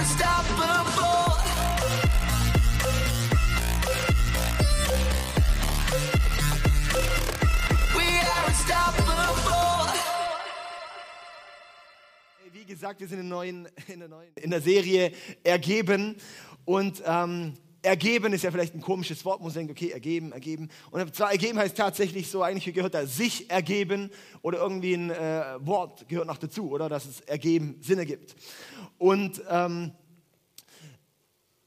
Wie gesagt, wir sind in, neuen, in, der, neuen, in der Serie Ergeben. Und ähm, ergeben ist ja vielleicht ein komisches Wort, man denkt, okay, ergeben, ergeben. Und zwar ergeben heißt tatsächlich so, eigentlich gehört da sich ergeben oder irgendwie ein äh, Wort gehört noch dazu, oder dass es ergeben Sinn ergibt. Und ähm,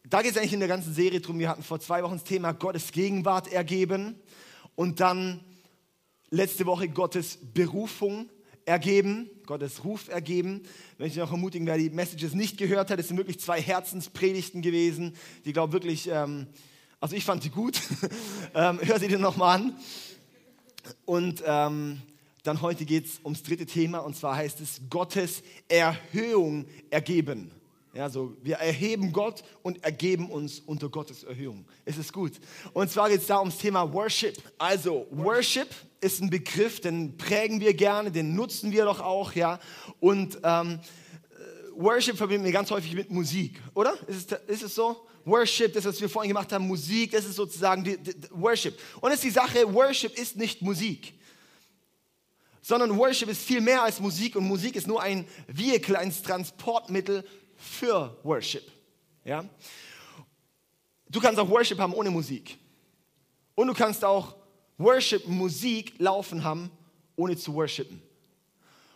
da geht es eigentlich in der ganzen Serie drum. Wir hatten vor zwei Wochen das Thema Gottes Gegenwart ergeben und dann letzte Woche Gottes Berufung ergeben, Gottes Ruf ergeben. Wenn ich noch ermutigen, wer die Messages nicht gehört hat, es sind wirklich zwei Herzenspredigten gewesen, die glaube wirklich, ähm, also ich fand die gut. ähm, hör sie dir nochmal an. Und ähm, dann heute geht es ums dritte Thema und zwar heißt es Gottes Erhöhung ergeben. Ja, so, wir erheben Gott und ergeben uns unter Gottes Erhöhung. Es ist gut. Und zwar geht es da ums Thema Worship. Also, Worship ist ein Begriff, den prägen wir gerne, den nutzen wir doch auch, ja. Und ähm, Worship verbinden wir ganz häufig mit Musik, oder? Ist es, ist es so? Worship, das, was wir vorhin gemacht haben, Musik, das ist sozusagen die, die, Worship. Und es ist die Sache, Worship ist nicht Musik sondern Worship ist viel mehr als Musik und Musik ist nur ein Vehicle, ein Transportmittel für Worship. Ja? Du kannst auch Worship haben ohne Musik. Und du kannst auch Worship, Musik laufen haben, ohne zu worshipen.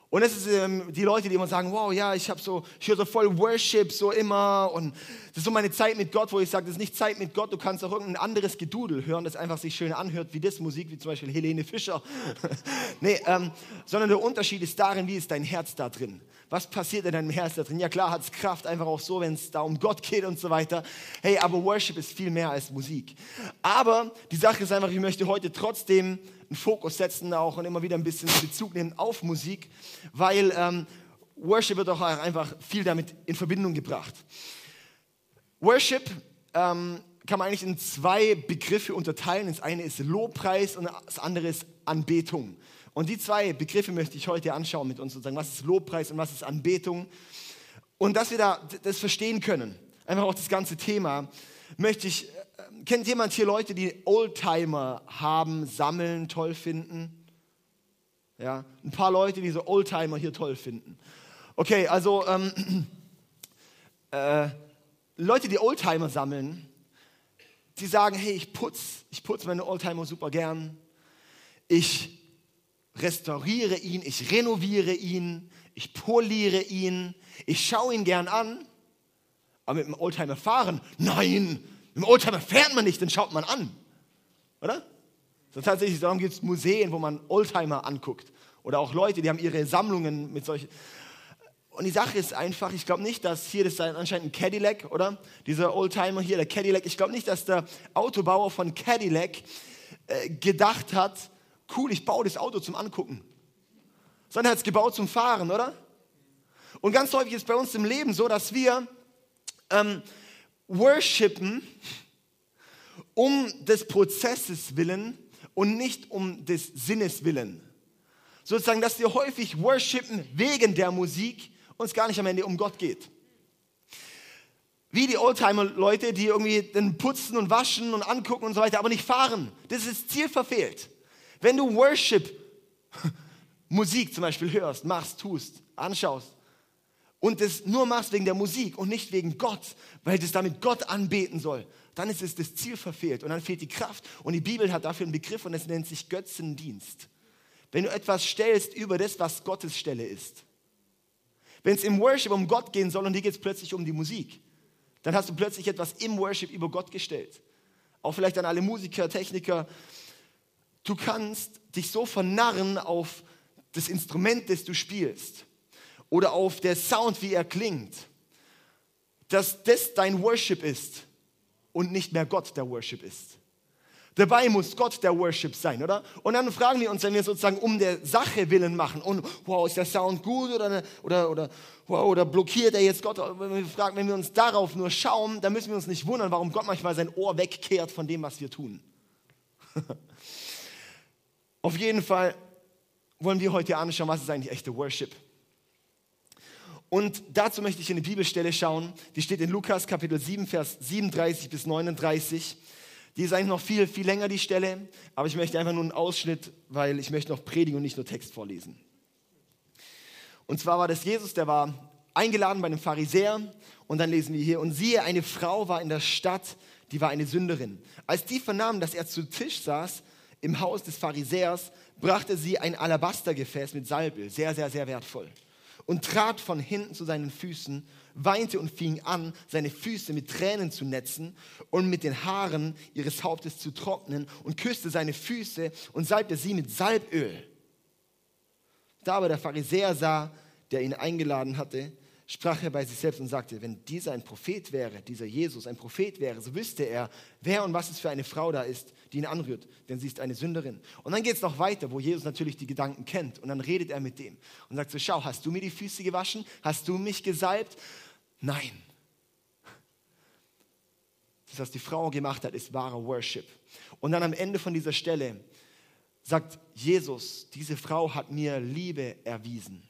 Und das ist ähm, die Leute, die immer sagen, wow, ja, ich habe so, ich höre so voll Worship so immer und das ist so meine Zeit mit Gott, wo ich sage, das ist nicht Zeit mit Gott, du kannst auch irgendein anderes Gedudel hören, das einfach sich schön anhört, wie das Musik, wie zum Beispiel Helene Fischer. nee, ähm, sondern der Unterschied ist darin, wie ist dein Herz da drin? Was passiert in deinem Herz da drin? Ja klar hat es Kraft, einfach auch so, wenn es da um Gott geht und so weiter. Hey, aber Worship ist viel mehr als Musik. Aber die Sache ist einfach, ich möchte heute trotzdem einen Fokus setzen auch und immer wieder ein bisschen Bezug nehmen auf Musik, weil ähm, Worship wird auch einfach viel damit in Verbindung gebracht. Worship ähm, kann man eigentlich in zwei Begriffe unterteilen. Das eine ist Lobpreis und das andere ist Anbetung. Und die zwei Begriffe möchte ich heute anschauen mit uns und sagen, was ist Lobpreis und was ist Anbetung. Und dass wir da das verstehen können, einfach auch das ganze Thema, möchte ich, äh, kennt jemand hier Leute, die Oldtimer haben, sammeln, toll finden? Ja, ein paar Leute, die so Oldtimer hier toll finden. Okay, also ähm, äh, Leute, die Oldtimer sammeln, die sagen, hey, ich putze ich putz meine Oldtimer super gern. Ich restauriere ihn, ich renoviere ihn, ich poliere ihn, ich schaue ihn gern an. Aber mit dem Oldtimer fahren, nein, mit dem Oldtimer fährt man nicht, den schaut man an. Oder? So tatsächlich, darum gibt es Museen, wo man Oldtimer anguckt. Oder auch Leute, die haben ihre Sammlungen mit solchen. Und die Sache ist einfach, ich glaube nicht, dass hier, das ist anscheinend ein Cadillac, oder? Dieser Oldtimer hier, der Cadillac. Ich glaube nicht, dass der Autobauer von Cadillac äh, gedacht hat, cool, ich baue das Auto zum Angucken. Sondern er hat es gebaut zum Fahren, oder? Und ganz häufig ist bei uns im Leben so, dass wir ähm, worshipen um des Prozesses willen und nicht um des Sinnes willen. Sozusagen, dass wir häufig worshipen wegen der Musik und es gar nicht am Ende um Gott geht. Wie die Oldtimer-Leute, die irgendwie den putzen und waschen und angucken und so weiter, aber nicht fahren. Das ist Ziel verfehlt. Wenn du Worship, Musik zum Beispiel hörst, machst, tust, anschaust und es nur machst wegen der Musik und nicht wegen Gott, weil das damit Gott anbeten soll, dann ist es das Ziel verfehlt und dann fehlt die Kraft. Und die Bibel hat dafür einen Begriff und es nennt sich Götzendienst. Wenn du etwas stellst über das, was Gottes Stelle ist. Wenn es im Worship um Gott gehen soll und hier geht es plötzlich um die Musik, dann hast du plötzlich etwas im Worship über Gott gestellt. Auch vielleicht an alle Musiker, Techniker, Du kannst dich so vernarren auf das Instrument, das du spielst oder auf der Sound, wie er klingt, dass das dein Worship ist und nicht mehr Gott der Worship ist. Dabei muss Gott der Worship sein, oder? Und dann fragen wir uns, wenn wir sozusagen um der Sache willen machen und wow, ist der Sound gut oder, oder, oder, wow, oder blockiert er jetzt Gott? Wenn wir, fragen, wenn wir uns darauf nur schauen, dann müssen wir uns nicht wundern, warum Gott manchmal sein Ohr wegkehrt von dem, was wir tun. Auf jeden Fall wollen wir heute anschauen, was ist eigentlich echte Worship. Und dazu möchte ich in eine Bibelstelle schauen. Die steht in Lukas Kapitel 7, Vers 37 bis 39. Die ist eigentlich noch viel, viel länger, die Stelle. Aber ich möchte einfach nur einen Ausschnitt, weil ich möchte noch predigen und nicht nur Text vorlesen. Und zwar war das Jesus, der war eingeladen bei einem Pharisäer. Und dann lesen wir hier, und siehe, eine Frau war in der Stadt, die war eine Sünderin. Als die vernahmen, dass er zu Tisch saß im Haus des Pharisäers, brachte sie ein Alabastergefäß mit Salböl, sehr, sehr, sehr wertvoll, und trat von hinten zu seinen Füßen, weinte und fing an, seine Füße mit Tränen zu netzen und mit den Haaren ihres Hauptes zu trocknen und küsste seine Füße und salbte sie mit Salböl. Da aber der Pharisäer sah, der ihn eingeladen hatte, sprach er bei sich selbst und sagte, wenn dieser ein Prophet wäre, dieser Jesus ein Prophet wäre, so wüsste er, wer und was es für eine Frau da ist, die ihn anrührt, denn sie ist eine Sünderin. Und dann geht es noch weiter, wo Jesus natürlich die Gedanken kennt und dann redet er mit dem und sagt so, schau, hast du mir die Füße gewaschen? Hast du mich gesalbt? Nein. Das, was die Frau gemacht hat, ist wahrer Worship. Und dann am Ende von dieser Stelle sagt Jesus, diese Frau hat mir Liebe erwiesen.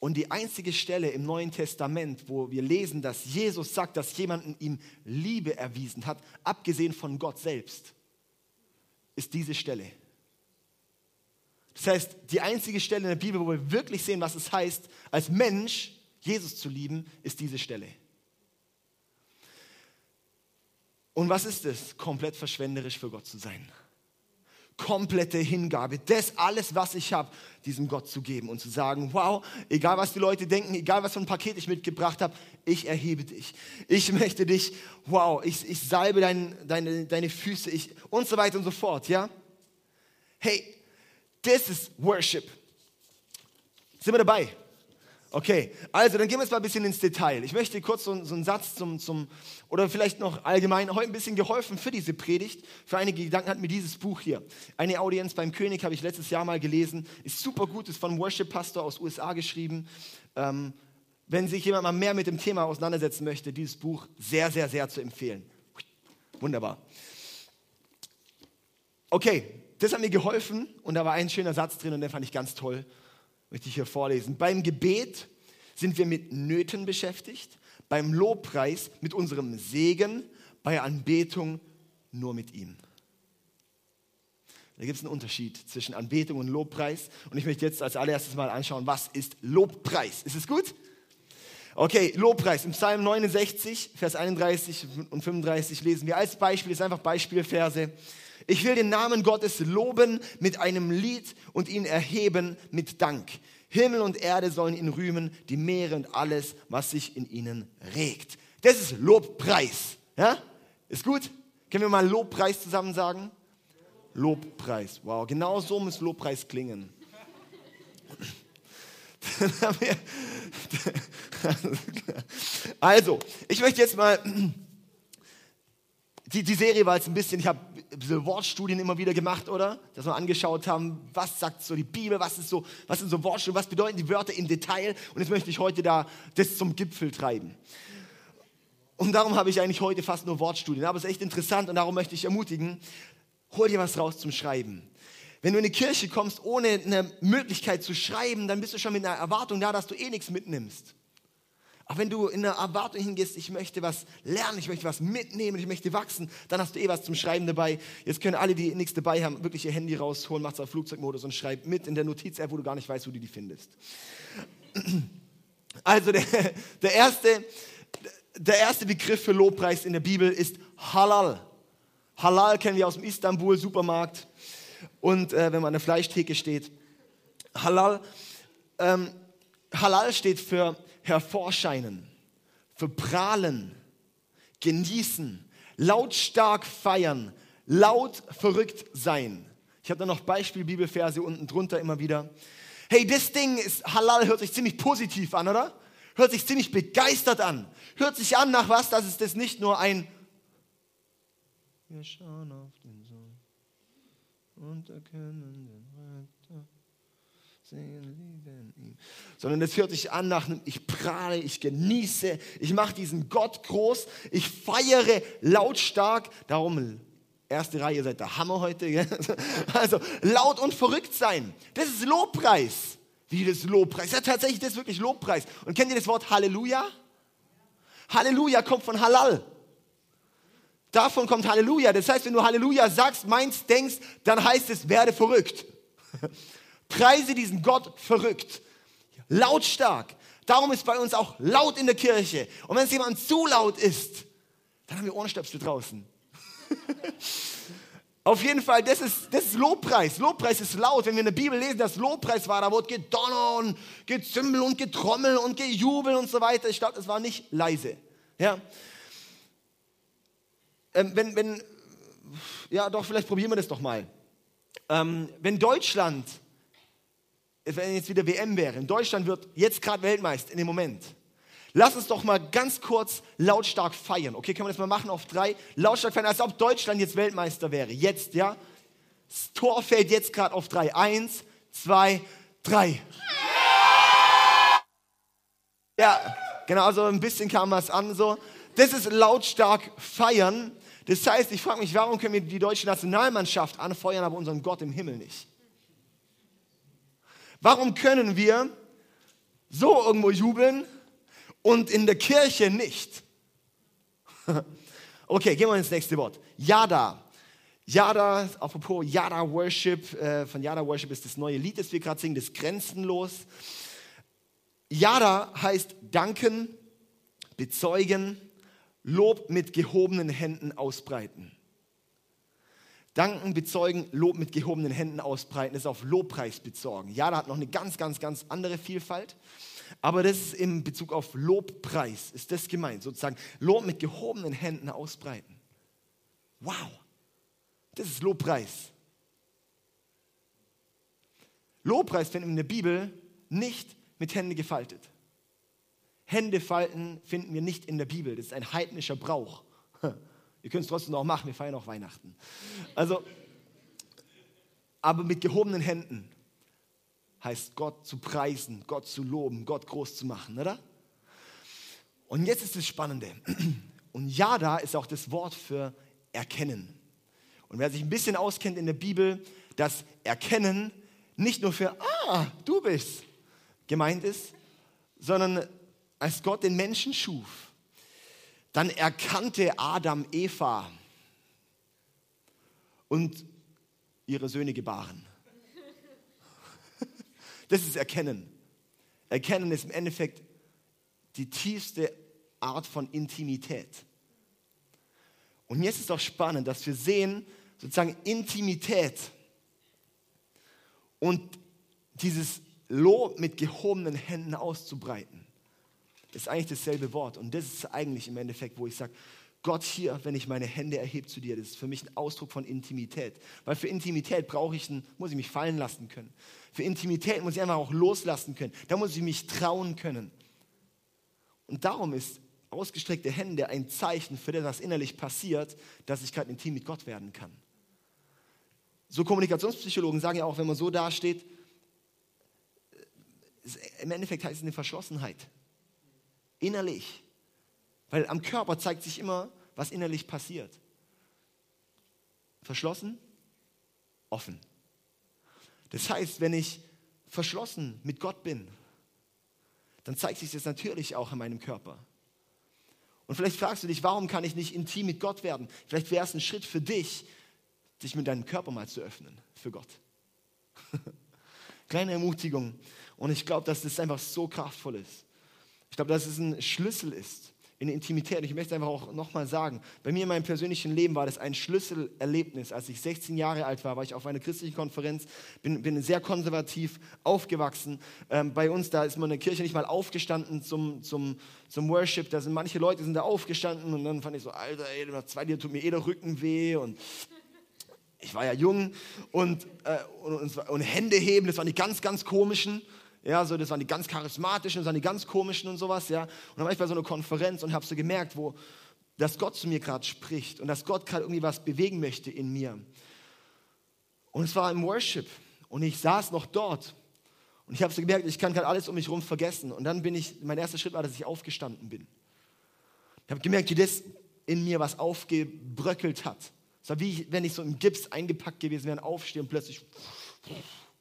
Und die einzige Stelle im Neuen Testament, wo wir lesen, dass Jesus sagt, dass jemanden ihm Liebe erwiesen hat, abgesehen von Gott selbst, ist diese Stelle. Das heißt, die einzige Stelle in der Bibel, wo wir wirklich sehen, was es heißt, als Mensch Jesus zu lieben, ist diese Stelle. Und was ist es? Komplett verschwenderisch für Gott zu sein komplette Hingabe, das alles, was ich habe, diesem Gott zu geben und zu sagen, wow, egal was die Leute denken, egal was für ein Paket ich mitgebracht habe, ich erhebe dich. Ich möchte dich, wow, ich, ich salbe dein, deine, deine Füße ich, und so weiter und so fort, ja? Hey, das ist Worship. Sind wir dabei? Okay, also dann gehen wir jetzt mal ein bisschen ins Detail. Ich möchte kurz so, so einen Satz zum, zum, oder vielleicht noch allgemein heute ein bisschen geholfen für diese Predigt. Für einige Gedanken hat mir dieses Buch hier. Eine Audienz beim König habe ich letztes Jahr mal gelesen. Ist super gut, ist von Worship-Pastor aus USA geschrieben. Ähm, wenn sich jemand mal mehr mit dem Thema auseinandersetzen möchte, dieses Buch sehr, sehr, sehr zu empfehlen. Wunderbar. Okay, das hat mir geholfen und da war ein schöner Satz drin und den fand ich ganz toll möchte ich hier vorlesen. Beim Gebet sind wir mit Nöten beschäftigt, beim Lobpreis mit unserem Segen, bei Anbetung nur mit ihm. Da gibt es einen Unterschied zwischen Anbetung und Lobpreis. Und ich möchte jetzt als allererstes mal anschauen, was ist Lobpreis? Ist es gut? Okay, Lobpreis. Im Psalm 69, Vers 31 und 35 lesen wir als Beispiel, ist einfach Beispielverse. Ich will den Namen Gottes loben mit einem Lied und ihn erheben mit Dank. Himmel und Erde sollen ihn rühmen, die Meere und alles, was sich in ihnen regt. Das ist Lobpreis. Ja? Ist gut? Können wir mal Lobpreis zusammen sagen? Lobpreis. Wow, genau so muss Lobpreis klingen. also, ich möchte jetzt mal die, die Serie war jetzt ein bisschen, ich habe diese Wortstudien immer wieder gemacht, oder? Dass wir angeschaut haben, was sagt so die Bibel, was, ist so, was sind so Wortstudien, was bedeuten die Wörter im Detail. Und jetzt möchte ich heute da das zum Gipfel treiben. Und darum habe ich eigentlich heute fast nur Wortstudien. Aber es ist echt interessant und darum möchte ich ermutigen, hol dir was raus zum Schreiben. Wenn du in eine Kirche kommst, ohne eine Möglichkeit zu schreiben, dann bist du schon mit einer Erwartung da, dass du eh nichts mitnimmst. Auch wenn du in einer Erwartung hingehst, ich möchte was lernen, ich möchte was mitnehmen, ich möchte wachsen, dann hast du eh was zum Schreiben dabei. Jetzt können alle, die nichts dabei haben, wirklich ihr Handy rausholen, macht es auf Flugzeugmodus und schreibt mit in der Notiz-App, wo du gar nicht weißt, wo du die findest. Also der, der, erste, der erste Begriff für Lobpreis in der Bibel ist Halal. Halal kennen wir aus dem Istanbul-Supermarkt und äh, wenn man an der Fleischtheke steht. Halal, ähm, Halal steht für hervorscheinen, verprahlen, genießen, lautstark feiern, laut verrückt sein. Ich habe da noch Beispiel-Bibelverse unten drunter immer wieder. Hey, das Ding ist halal, hört sich ziemlich positiv an, oder? Hört sich ziemlich begeistert an. Hört sich an nach was, dass es das nicht nur ein Wir schauen auf den Sohn und erkennen den Retter, sondern es hört sich an nach einem, ich prahle, ich genieße, ich mache diesen Gott groß, ich feiere lautstark, darum erste Reihe, ihr seid der Hammer heute, gell? also laut und verrückt sein, das ist Lobpreis. Wie das Lobpreis. Ja, tatsächlich, das ist wirklich Lobpreis. Und kennt ihr das Wort Halleluja? Halleluja kommt von Halal. Davon kommt Halleluja. Das heißt, wenn du Halleluja sagst, meinst, denkst, dann heißt es, werde verrückt. Preise diesen Gott verrückt. Lautstark. Darum ist bei uns auch laut in der Kirche. Und wenn es jemand zu laut ist, dann haben wir Ohrenstöpsel draußen. Auf jeden Fall, das ist, das ist Lobpreis. Lobpreis ist laut. Wenn wir in der Bibel lesen, dass Lobpreis war, da wurde gedonner und gezimmel und getrommel und gejubel und so weiter. Ich glaube, das war nicht leise. Ja. Ähm, wenn, wenn, ja, doch, vielleicht probieren wir das doch mal. Ähm, wenn Deutschland, wenn jetzt wieder WM wäre, in Deutschland wird jetzt gerade Weltmeister in dem Moment. Lass uns doch mal ganz kurz lautstark feiern. Okay, können wir das mal machen auf drei? Lautstark feiern, als ob Deutschland jetzt Weltmeister wäre. Jetzt, ja? Das Tor fällt jetzt gerade auf drei. Eins, zwei, drei. Ja, genau, also ein bisschen kam was an so. Das ist lautstark feiern. Das heißt, ich frage mich, warum können wir die deutsche Nationalmannschaft anfeuern, aber unseren Gott im Himmel nicht? Warum können wir so irgendwo jubeln, und in der Kirche nicht. Okay, gehen wir ins nächste Wort. Yada. Yada, apropos Yada Worship, äh, von Yada Worship ist das neue Lied, das wir gerade singen, das Grenzenlos. Yada heißt danken, bezeugen, Lob mit gehobenen Händen ausbreiten. Danken, bezeugen, Lob mit gehobenen Händen ausbreiten, ist auf Lobpreis bezogen. Yada hat noch eine ganz, ganz, ganz andere Vielfalt. Aber das ist in Bezug auf Lobpreis, ist das gemeint, sozusagen Lob mit gehobenen Händen ausbreiten. Wow, das ist Lobpreis. Lobpreis finden wir in der Bibel nicht mit Hände gefaltet. Hände falten finden wir nicht in der Bibel. Das ist ein heidnischer Brauch. Ihr könnt es trotzdem auch machen, wir feiern auch Weihnachten. Also, aber mit gehobenen Händen heißt Gott zu preisen, Gott zu loben, Gott groß zu machen, oder? Und jetzt ist das Spannende. Und Yada ist auch das Wort für erkennen. Und wer sich ein bisschen auskennt in der Bibel, das Erkennen nicht nur für, ah, du bist, gemeint ist, sondern als Gott den Menschen schuf, dann erkannte Adam Eva und ihre Söhne gebaren. Das ist Erkennen. Erkennen ist im Endeffekt die tiefste Art von Intimität. Und jetzt ist auch spannend, dass wir sehen, sozusagen Intimität und dieses Lob mit gehobenen Händen auszubreiten, ist eigentlich dasselbe Wort. Und das ist eigentlich im Endeffekt, wo ich sage, Gott hier, wenn ich meine Hände erhebe zu dir, das ist für mich ein Ausdruck von Intimität. Weil für Intimität brauche ich einen, muss ich mich fallen lassen können. Für Intimität muss ich einfach auch loslassen können. Da muss ich mich trauen können. Und darum ist ausgestreckte Hände ein Zeichen für das, was innerlich passiert, dass ich gerade intim mit Gott werden kann. So Kommunikationspsychologen sagen ja auch, wenn man so dasteht, im Endeffekt heißt es eine Verschlossenheit. Innerlich. Weil am Körper zeigt sich immer, was innerlich passiert. Verschlossen, offen. Das heißt, wenn ich verschlossen mit Gott bin, dann zeigt sich das natürlich auch in meinem Körper. Und vielleicht fragst du dich, warum kann ich nicht intim mit Gott werden? Vielleicht wäre es ein Schritt für dich, dich mit deinem Körper mal zu öffnen für Gott. Kleine Ermutigung. Und ich glaube, dass das einfach so kraftvoll ist. Ich glaube, dass es ein Schlüssel ist in Intimität. Ich möchte einfach auch nochmal sagen, bei mir in meinem persönlichen Leben war das ein Schlüsselerlebnis. Als ich 16 Jahre alt war, war ich auf einer christlichen Konferenz, bin, bin sehr konservativ aufgewachsen. Ähm, bei uns, da ist man in der Kirche nicht mal aufgestanden zum, zum, zum Worship. Da sind manche Leute sind da aufgestanden und dann fand ich so, Alter, ey, nach zwei Jahren tut mir eh der Rücken weh und ich war ja jung und, äh, und, und, und Hände heben, das waren die ganz, ganz komischen. Ja, so, das waren die ganz charismatischen, das waren die ganz komischen und sowas, ja. Und dann war ich bei so einer Konferenz und habe so gemerkt, wo, dass Gott zu mir gerade spricht und dass Gott gerade irgendwie was bewegen möchte in mir. Und es war im Worship und ich saß noch dort und ich habe so gemerkt, ich kann gerade alles um mich herum vergessen. Und dann bin ich, mein erster Schritt war, dass ich aufgestanden bin. Ich habe gemerkt, wie das in mir was aufgebröckelt hat. Es war wie wenn ich so im Gips eingepackt gewesen wäre, aufstehe und plötzlich,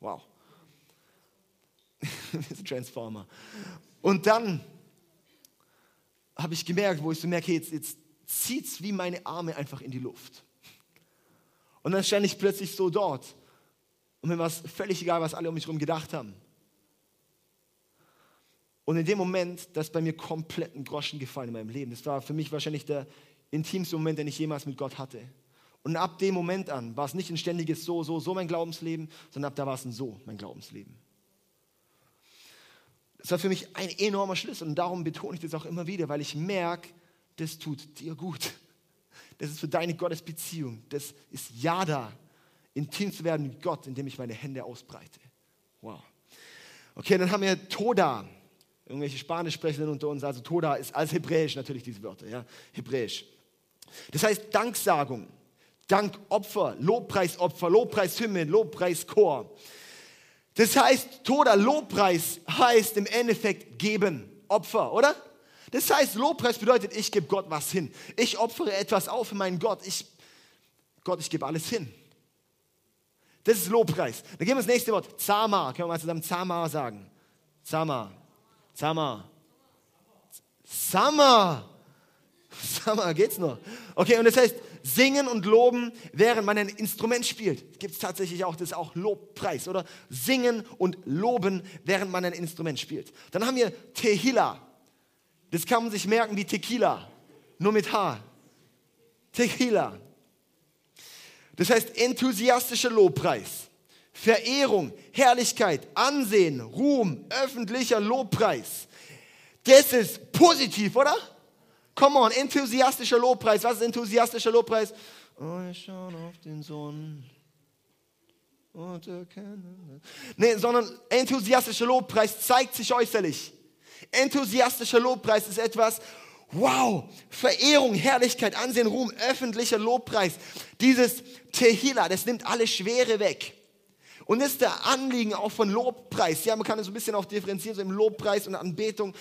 wow. Transformer. Und dann habe ich gemerkt, wo ich so merke, jetzt, jetzt zieht es wie meine Arme einfach in die Luft. Und dann stand ich plötzlich so dort. Und mir war es völlig egal, was alle um mich herum gedacht haben. Und in dem Moment, da ist bei mir komplett ein Groschen gefallen in meinem Leben. Das war für mich wahrscheinlich der intimste Moment, den ich jemals mit Gott hatte. Und ab dem Moment an war es nicht ein ständiges So, So, So mein Glaubensleben, sondern ab da war es ein So mein Glaubensleben. Das war für mich ein enormer Schlüssel und darum betone ich das auch immer wieder, weil ich merke, das tut dir gut. Das ist für deine Gottesbeziehung. Das ist ja da, intim zu werden mit Gott, indem ich meine Hände ausbreite. Wow. Okay, dann haben wir Toda. Irgendwelche Spanischsprechenden unter uns. Also Toda ist als Hebräisch natürlich diese Wörter, ja, Hebräisch. Das heißt Danksagung, Dankopfer, Lobpreisopfer, Lobpreishymnen, Lobpreischor. Das heißt, Toda, Lobpreis heißt im Endeffekt geben, Opfer, oder? Das heißt, Lobpreis bedeutet, ich gebe Gott was hin. Ich opfere etwas auf für meinen Gott. Ich, Gott, ich gebe alles hin. Das ist Lobpreis. Dann gehen wir ins nächste Wort. Zama. Können wir mal zusammen Zama sagen? Zama. Zama. Summer. Summer, geht's noch? Okay, und das heißt, singen und loben, während man ein Instrument spielt. Gibt es tatsächlich auch, das auch Lobpreis, oder? Singen und loben, während man ein Instrument spielt. Dann haben wir Tehila. Das kann man sich merken wie Tequila, nur mit H. Tequila. Das heißt enthusiastischer Lobpreis, Verehrung, Herrlichkeit, Ansehen, Ruhm, öffentlicher Lobpreis. Das ist positiv, oder? Come on, enthusiastischer Lobpreis. Was ist enthusiastischer Lobpreis? Oh, wir schauen auf den Sohn. Und erkennen. Nee, sondern enthusiastischer Lobpreis zeigt sich äußerlich. Enthusiastischer Lobpreis ist etwas, wow, Verehrung, Herrlichkeit, Ansehen, Ruhm, öffentlicher Lobpreis. Dieses Tehila, das nimmt alle Schwere weg. Und ist der Anliegen auch von Lobpreis. Ja, man kann es so ein bisschen auch differenzieren, so im Lobpreis und Anbetung.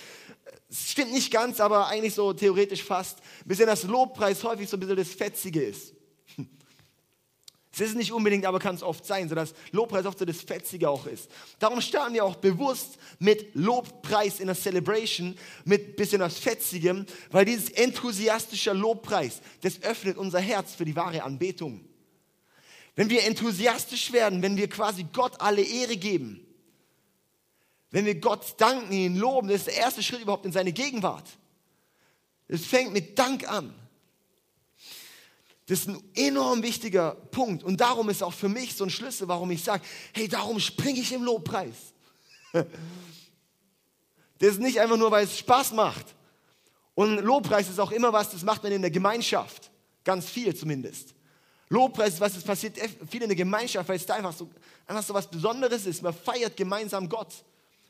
Es stimmt nicht ganz, aber eigentlich so theoretisch fast. Bis dass Lobpreis häufig so ein bisschen das Fetzige ist. Es ist nicht unbedingt, aber kann es oft sein, sodass Lobpreis oft so das Fetzige auch ist. Darum starten wir auch bewusst mit Lobpreis in der Celebration, mit bisschen was Fetzigem, weil dieses enthusiastische Lobpreis, das öffnet unser Herz für die wahre Anbetung. Wenn wir enthusiastisch werden, wenn wir quasi Gott alle Ehre geben, wenn wir Gott danken, ihn loben, das ist der erste Schritt überhaupt in seine Gegenwart. Es fängt mit Dank an. Das ist ein enorm wichtiger Punkt. Und darum ist auch für mich so ein Schlüssel, warum ich sage, hey, darum springe ich im Lobpreis. Das ist nicht einfach nur, weil es Spaß macht. Und Lobpreis ist auch immer was, das macht man in der Gemeinschaft. Ganz viel zumindest. Lobpreis ist was, das passiert viel in der Gemeinschaft, weil es da einfach so, einfach so was Besonderes ist. Man feiert gemeinsam Gott.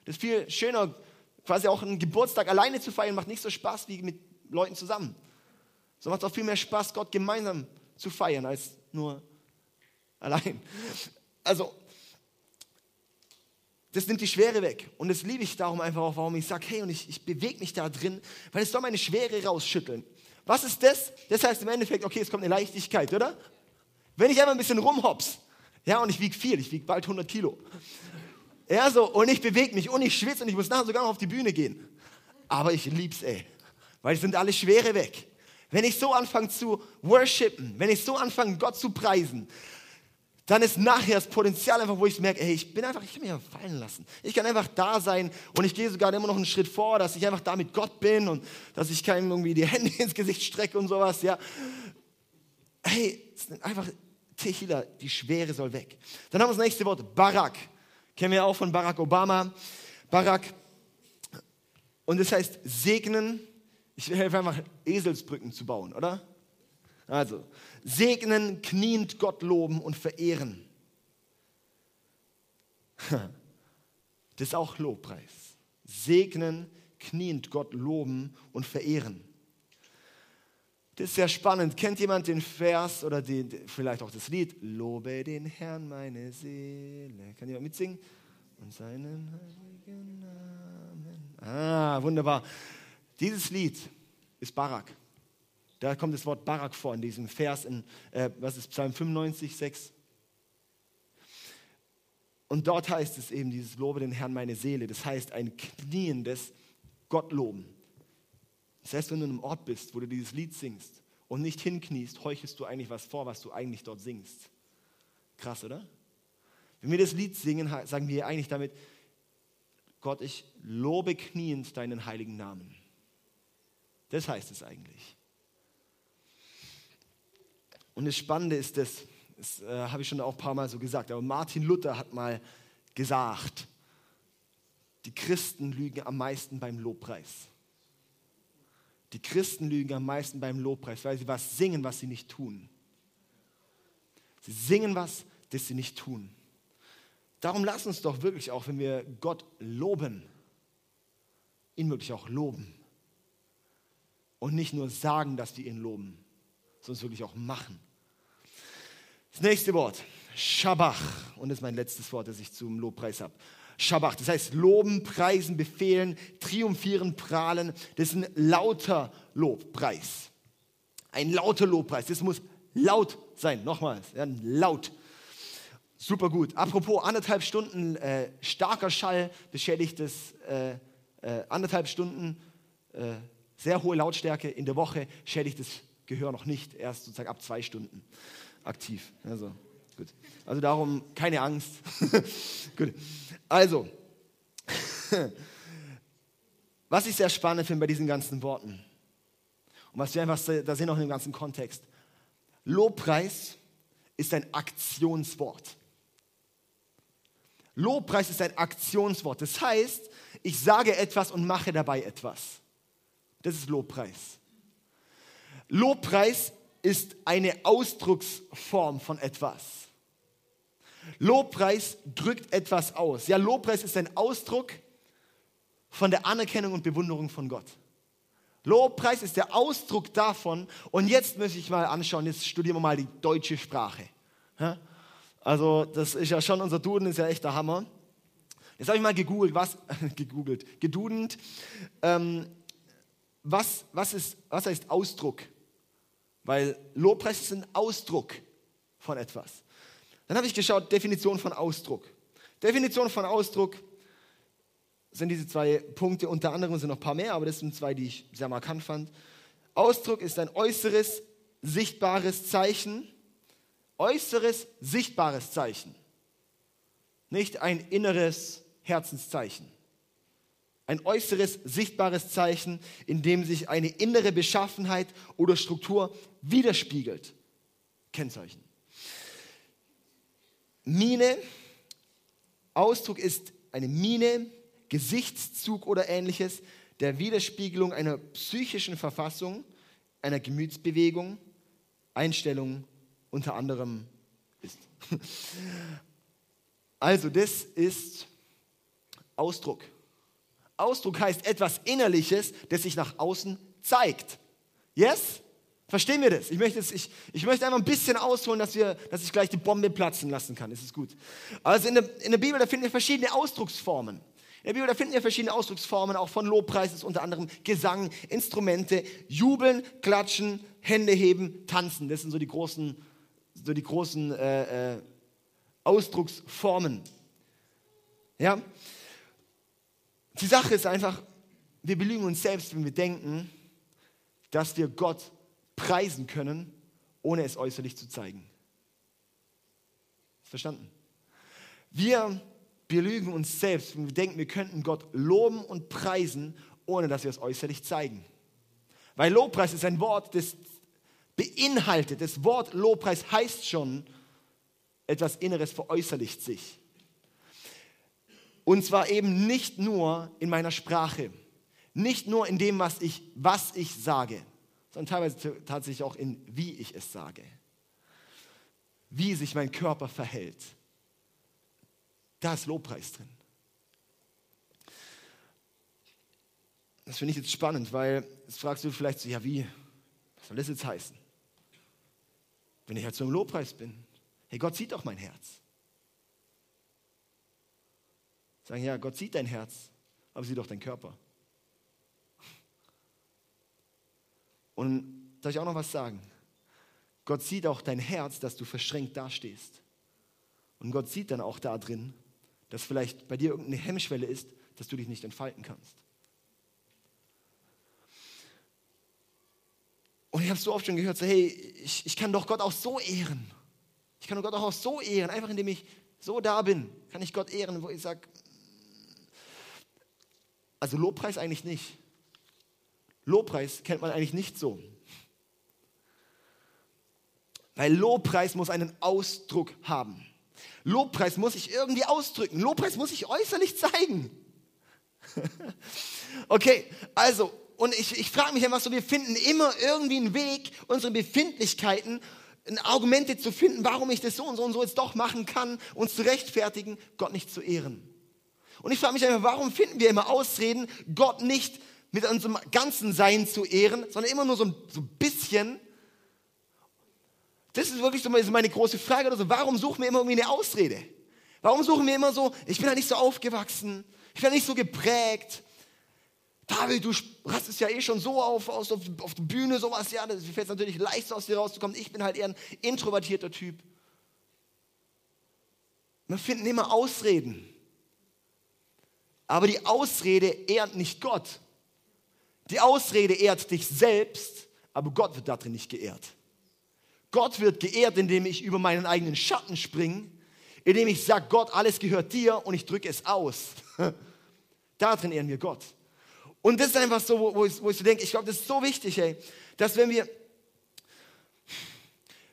Das ist viel schöner, quasi auch einen Geburtstag alleine zu feiern, macht nicht so Spaß wie mit Leuten zusammen. So macht es auch viel mehr Spaß, Gott gemeinsam zu feiern, als nur allein. Also, das nimmt die Schwere weg. Und das liebe ich darum einfach auch, warum ich sage, hey, und ich, ich bewege mich da drin, weil es soll meine Schwere rausschütteln. Was ist das? Das heißt im Endeffekt, okay, es kommt eine Leichtigkeit, oder? Wenn ich einfach ein bisschen rumhops, ja, und ich wiege viel, ich wiege bald 100 Kilo. Ja, so, und ich bewege mich und ich schwitze und ich muss nachher sogar noch auf die Bühne gehen. Aber ich lieb's, ey. Weil es sind alle Schwere weg. Wenn ich so anfange zu worshipen, wenn ich so anfange, Gott zu preisen, dann ist nachher das Potenzial einfach, wo ich merke, ey, ich bin einfach, ich kann mich einfach fallen lassen. Ich kann einfach da sein und ich gehe sogar immer noch einen Schritt vor, dass ich einfach da mit Gott bin und dass ich keinem irgendwie die Hände ins Gesicht strecke und sowas, ja. Hey, einfach Tehila, die Schwere soll weg. Dann haben wir das nächste Wort, Barak. Kennen wir auch von Barack Obama. Barak. Und das heißt segnen, ich helfe einfach, Eselsbrücken zu bauen, oder? Also, segnen, kniend Gott loben und verehren. Das ist auch Lobpreis. Segnen, kniend Gott loben und verehren. Das ist sehr spannend. Kennt jemand den Vers oder den, vielleicht auch das Lied? Lobe den Herrn, meine Seele. Kann jemand mitsingen? Und seinen heiligen Namen. Ah, wunderbar. Dieses Lied ist Barak. Da kommt das Wort Barak vor in diesem Vers in, äh, was ist Psalm 95, 6. Und dort heißt es eben, dieses Lobe den Herrn meine Seele. Das heißt ein kniendes Gott loben. Das heißt, wenn du in einem Ort bist, wo du dieses Lied singst und nicht hinkniest, heuchelst du eigentlich was vor, was du eigentlich dort singst. Krass, oder? Wenn wir das Lied singen, sagen wir eigentlich damit, Gott, ich lobe kniend deinen heiligen Namen. Das heißt es eigentlich. Und das Spannende ist das, das äh, habe ich schon auch ein paar Mal so gesagt, aber Martin Luther hat mal gesagt, die Christen lügen am meisten beim Lobpreis. Die Christen lügen am meisten beim Lobpreis, weil sie was singen, was sie nicht tun. Sie singen was, das sie nicht tun. Darum lass uns doch wirklich auch, wenn wir Gott loben, ihn wirklich auch loben. Und nicht nur sagen, dass wir ihn loben, sondern es wirklich auch machen. Das nächste Wort, Schabach. Und das ist mein letztes Wort, das ich zum Lobpreis habe. Schabach, das heißt loben, preisen, befehlen, triumphieren, prahlen. Das ist ein lauter Lobpreis. Ein lauter Lobpreis. Das muss laut sein. Nochmals, ja, laut. Super gut. Apropos anderthalb Stunden äh, starker Schall beschädigt es äh, äh, anderthalb Stunden äh, sehr hohe Lautstärke in der Woche schädigt das Gehör noch nicht, erst sozusagen ab zwei Stunden aktiv. Also, gut. also darum keine Angst. gut. Also, was ich sehr spannend finde bei diesen ganzen Worten und was wir einfach da sehen auch in dem ganzen Kontext, Lobpreis ist ein Aktionswort. Lobpreis ist ein Aktionswort. Das heißt, ich sage etwas und mache dabei etwas. Das ist Lobpreis. Lobpreis ist eine Ausdrucksform von etwas. Lobpreis drückt etwas aus. Ja, Lobpreis ist ein Ausdruck von der Anerkennung und Bewunderung von Gott. Lobpreis ist der Ausdruck davon. Und jetzt möchte ich mal anschauen, jetzt studieren wir mal die deutsche Sprache. Also das ist ja schon, unser Duden ist ja echt der Hammer. Jetzt habe ich mal gegoogelt, was, gegoogelt, gedudend, ähm, was, was, ist, was heißt Ausdruck? Weil Lobpreis ist ein Ausdruck von etwas. Dann habe ich geschaut, Definition von Ausdruck. Definition von Ausdruck sind diese zwei Punkte, unter anderem sind noch ein paar mehr, aber das sind zwei, die ich sehr markant fand. Ausdruck ist ein äußeres, sichtbares Zeichen äußeres, sichtbares Zeichen, nicht ein inneres Herzenszeichen. Ein äußeres, sichtbares Zeichen, in dem sich eine innere Beschaffenheit oder Struktur widerspiegelt. Kennzeichen. Mine, Ausdruck ist eine Mine, Gesichtszug oder ähnliches, der Widerspiegelung einer psychischen Verfassung, einer Gemütsbewegung, Einstellung unter anderem ist. Also das ist Ausdruck. Ausdruck heißt etwas Innerliches, das sich nach außen zeigt. Yes? Verstehen wir das? Ich möchte, das, ich, ich möchte einfach ein bisschen ausholen, dass, wir, dass ich gleich die Bombe platzen lassen kann. Das ist gut. Also in der, in der Bibel, da finden wir verschiedene Ausdrucksformen. In der Bibel, da finden wir verschiedene Ausdrucksformen, auch von Lobpreis ist unter anderem Gesang, Instrumente, Jubeln, Klatschen, Hände heben, Tanzen. Das sind so die großen so die großen äh, äh, Ausdrucksformen. Ja? Die Sache ist einfach, wir belügen uns selbst, wenn wir denken, dass wir Gott preisen können, ohne es äußerlich zu zeigen. Verstanden? Wir belügen uns selbst, wenn wir denken, wir könnten Gott loben und preisen, ohne dass wir es äußerlich zeigen. Weil Lobpreis ist ein Wort, das beinhaltet. Das Wort Lobpreis heißt schon, etwas Inneres veräußerlicht sich. Und zwar eben nicht nur in meiner Sprache, nicht nur in dem, was ich, was ich sage, sondern teilweise tatsächlich auch in wie ich es sage, wie sich mein Körper verhält. Da ist Lobpreis drin. Das finde ich jetzt spannend, weil jetzt fragst du vielleicht so, ja wie, was soll das jetzt heißen? Wenn ich halt so im Lobpreis bin. Hey, Gott sieht doch mein Herz. Sagen, ja, Gott sieht dein Herz, aber sieht auch dein Körper. Und soll ich auch noch was sagen? Gott sieht auch dein Herz, dass du verschränkt dastehst. Und Gott sieht dann auch da drin, dass vielleicht bei dir irgendeine Hemmschwelle ist, dass du dich nicht entfalten kannst. Und ich habe so oft schon gehört, so, hey, ich, ich kann doch Gott auch so ehren. Ich kann doch Gott auch so ehren, einfach indem ich so da bin, kann ich Gott ehren, wo ich sage, also Lobpreis eigentlich nicht. Lobpreis kennt man eigentlich nicht so. Weil Lobpreis muss einen Ausdruck haben. Lobpreis muss ich irgendwie ausdrücken. Lobpreis muss ich äußerlich zeigen. okay, also, und ich, ich frage mich einfach so, wir finden immer irgendwie einen Weg, unsere Befindlichkeiten, Argumente zu finden, warum ich das so und so und so jetzt doch machen kann, uns zu rechtfertigen, Gott nicht zu ehren. Und ich frage mich einfach, warum finden wir immer Ausreden, Gott nicht mit unserem ganzen Sein zu ehren, sondern immer nur so ein, so ein bisschen. Das ist wirklich so meine große Frage. Also warum suchen wir immer irgendwie eine Ausrede? Warum suchen wir immer so, ich bin ja nicht so aufgewachsen, ich bin ja nicht so geprägt. David, du rastest ja eh schon so auf, auf, auf der Bühne, sowas, ja, das fällt natürlich leicht aus dir rauszukommen. Ich bin halt eher ein introvertierter Typ. Wir finden immer Ausreden. Aber die Ausrede ehrt nicht Gott. Die Ausrede ehrt dich selbst, aber Gott wird darin nicht geehrt. Gott wird geehrt, indem ich über meinen eigenen Schatten springe, indem ich sage, Gott, alles gehört dir und ich drücke es aus. darin ehren wir Gott. Und das ist einfach so, wo, wo ich, wo ich so denke, ich glaube, das ist so wichtig, ey, dass wenn wir,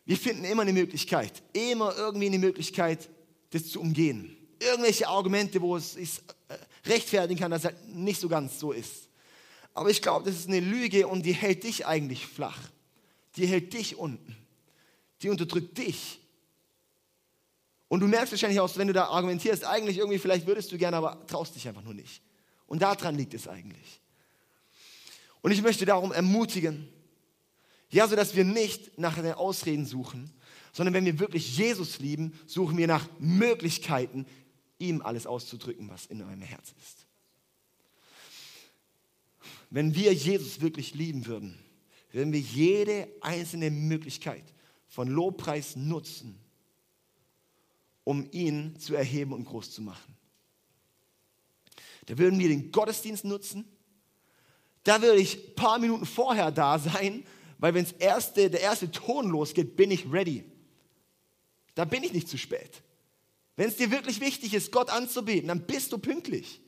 wir finden immer eine Möglichkeit, immer irgendwie eine Möglichkeit, das zu umgehen. Irgendwelche Argumente, wo es ist, äh, rechtfertigen kann, dass es halt nicht so ganz so ist. Aber ich glaube, das ist eine Lüge und die hält dich eigentlich flach. Die hält dich unten. Die unterdrückt dich. Und du merkst wahrscheinlich auch, wenn du da argumentierst, eigentlich irgendwie, vielleicht würdest du gerne, aber traust dich einfach nur nicht. Und daran liegt es eigentlich. Und ich möchte darum ermutigen, ja, so dass wir nicht nach den Ausreden suchen, sondern wenn wir wirklich Jesus lieben, suchen wir nach Möglichkeiten, ihm alles auszudrücken, was in eurem Herz ist. Wenn wir Jesus wirklich lieben würden, würden wir jede einzelne Möglichkeit von Lobpreis nutzen, um ihn zu erheben und groß zu machen. Da würden wir den Gottesdienst nutzen. Da würde ich ein paar Minuten vorher da sein, weil wenn erste, der erste Ton losgeht, bin ich ready. Da bin ich nicht zu spät. Wenn es dir wirklich wichtig ist, Gott anzubeten, dann bist du pünktlich.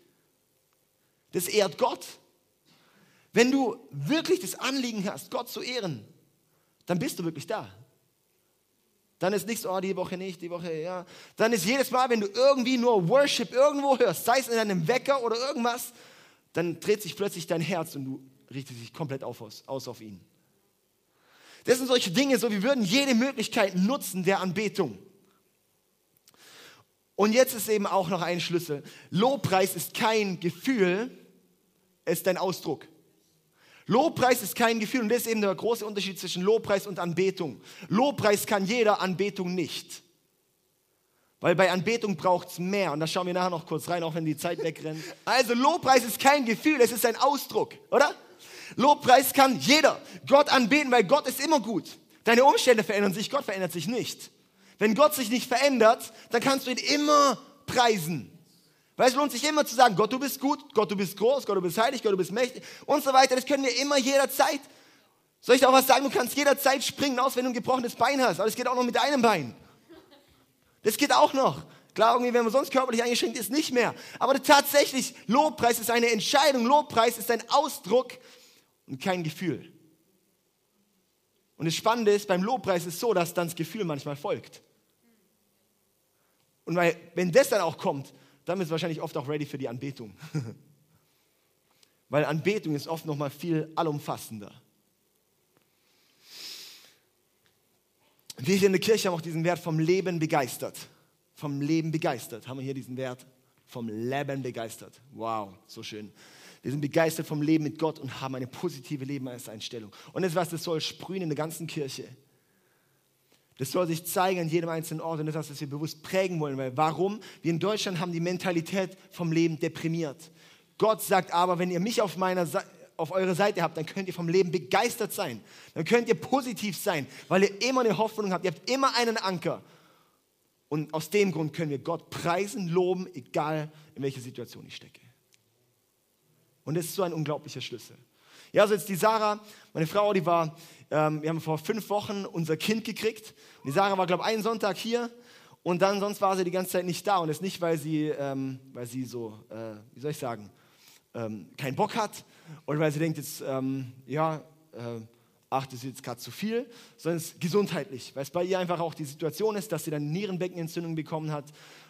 Das ehrt Gott. Wenn du wirklich das Anliegen hast, Gott zu ehren, dann bist du wirklich da. Dann ist nicht so, oh, die Woche nicht, die Woche, ja. Dann ist jedes Mal, wenn du irgendwie nur Worship irgendwo hörst, sei es in deinem Wecker oder irgendwas, dann dreht sich plötzlich dein Herz und du richtest dich komplett auf, aus auf ihn. Das sind solche Dinge, so wir würden jede Möglichkeit nutzen der Anbetung. Und jetzt ist eben auch noch ein Schlüssel. Lobpreis ist kein Gefühl, es ist ein Ausdruck. Lobpreis ist kein Gefühl und das ist eben der große Unterschied zwischen Lobpreis und Anbetung. Lobpreis kann jeder, Anbetung nicht. Weil bei Anbetung braucht es mehr. Und da schauen wir nachher noch kurz rein, auch wenn die Zeit wegrennt. Also Lobpreis ist kein Gefühl, es ist ein Ausdruck, oder? Lobpreis kann jeder. Gott anbeten, weil Gott ist immer gut. Deine Umstände verändern sich, Gott verändert sich nicht. Wenn Gott sich nicht verändert, dann kannst du ihn immer preisen. Weil es lohnt sich immer zu sagen, Gott, du bist gut, Gott, du bist groß, Gott, du bist heilig, Gott, du bist mächtig und so weiter. Das können wir immer jederzeit. Soll ich dir auch was sagen? Du kannst jederzeit springen aus, wenn du ein gebrochenes Bein hast. Aber es geht auch noch mit deinem Bein. Das geht auch noch. Klar, irgendwie, wenn man sonst körperlich eingeschränkt ist, nicht mehr. Aber tatsächlich, Lobpreis ist eine Entscheidung. Lobpreis ist ein Ausdruck und kein Gefühl. Und das Spannende ist, beim Lobpreis ist es so, dass dann das Gefühl manchmal folgt. Und weil, wenn das dann auch kommt, dann ist wahrscheinlich oft auch ready für die Anbetung. weil Anbetung ist oft noch mal viel allumfassender. Wir hier in der Kirche haben auch diesen Wert vom Leben begeistert. Vom Leben begeistert haben wir hier diesen Wert vom Leben begeistert. Wow, so schön. Wir sind begeistert vom Leben mit Gott und haben eine positive Lebenseinstellung. Und das, was das soll sprühen in der ganzen Kirche. Das soll sich zeigen an jedem einzelnen Ort und das ist, was wir bewusst prägen wollen. Weil warum? Wir in Deutschland haben die Mentalität vom Leben deprimiert. Gott sagt aber, wenn ihr mich auf meiner Seite auf eurer Seite habt, dann könnt ihr vom Leben begeistert sein. Dann könnt ihr positiv sein, weil ihr immer eine Hoffnung habt. Ihr habt immer einen Anker. Und aus dem Grund können wir Gott preisen, loben, egal in welcher Situation ich stecke. Und das ist so ein unglaublicher Schlüssel. Ja, also jetzt die Sarah, meine Frau, die war, ähm, wir haben vor fünf Wochen unser Kind gekriegt. Die Sarah war, glaube ich, einen Sonntag hier und dann sonst war sie die ganze Zeit nicht da. Und das nicht, weil sie, ähm, weil sie so, äh, wie soll ich sagen, ähm, keinen Bock hat oder weil sie denkt, jetzt, ähm, ja, äh, ach, das ist jetzt gerade zu viel, sondern es ist gesundheitlich, weil es bei ihr einfach auch die Situation ist, dass sie dann Nierenbeckenentzündung bekommen hat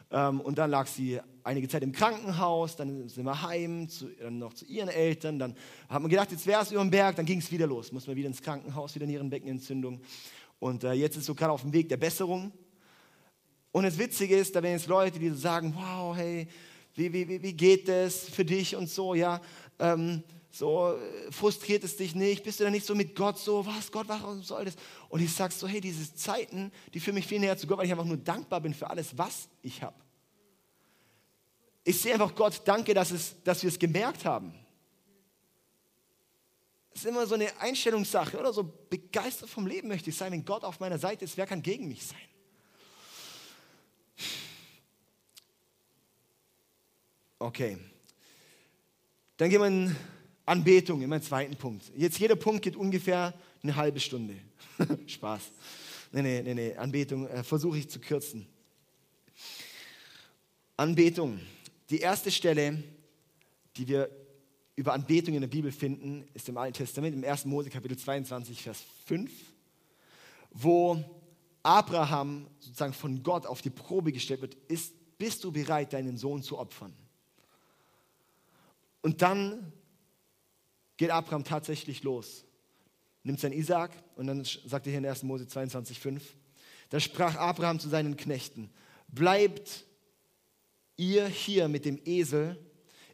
und dann lag sie einige Zeit im Krankenhaus, dann sind wir heim, zu, dann noch zu ihren Eltern, dann hat man gedacht, jetzt wäre es über den Berg, dann ging es wieder los, muss man wieder ins Krankenhaus, wieder Nierenbeckenentzündung und äh, jetzt ist so gerade auf dem Weg der Besserung. Und das Witzige ist, da werden jetzt Leute, die so sagen, wow, hey, wie, wie, wie geht das für dich und so, ja, ähm, so äh, frustriert es dich nicht, bist du da nicht so mit Gott so, was, Gott, warum soll das? Und ich sag so, hey, diese Zeiten, die für mich viel näher zu Gott, weil ich einfach nur dankbar bin für alles, was ich habe. Ich sehe einfach Gott, danke, dass, es, dass wir es gemerkt haben. Es ist immer so eine Einstellungssache, oder? So begeistert vom Leben möchte ich sein. Wenn Gott auf meiner Seite ist, wer kann gegen mich sein? Okay. Dann gehen wir in Anbetung, meinen zweiten Punkt. Jetzt jeder Punkt geht ungefähr eine halbe Stunde. Spaß. Nee, nee, nee, nee. Anbetung äh, versuche ich zu kürzen. Anbetung. Die erste Stelle, die wir über Anbetung in der Bibel finden, ist im Alten Testament, im 1. Mose Kapitel 22, Vers 5, wo Abraham sozusagen von Gott auf die Probe gestellt wird, ist, bist du bereit, deinen Sohn zu opfern? Und dann geht Abraham tatsächlich los, nimmt sein Isaac und dann sagt er hier in 1. Mose 22,5, da sprach Abraham zu seinen Knechten, bleibt ihr hier mit dem Esel,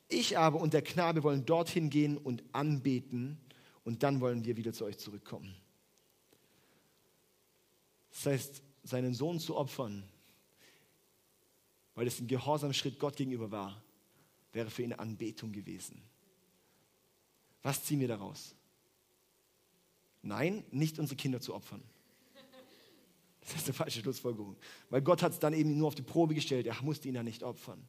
ich aber und der Knabe wollen dorthin gehen und anbeten und dann wollen wir wieder zu euch zurückkommen. Das heißt, seinen Sohn zu opfern, weil es ein gehorsamer Schritt Gott gegenüber war, wäre für ihn Anbetung gewesen. Was ziehen wir daraus? Nein, nicht unsere Kinder zu opfern. Das ist eine falsche Schlussfolgerung. Weil Gott hat es dann eben nur auf die Probe gestellt, er musste ihn ja nicht opfern.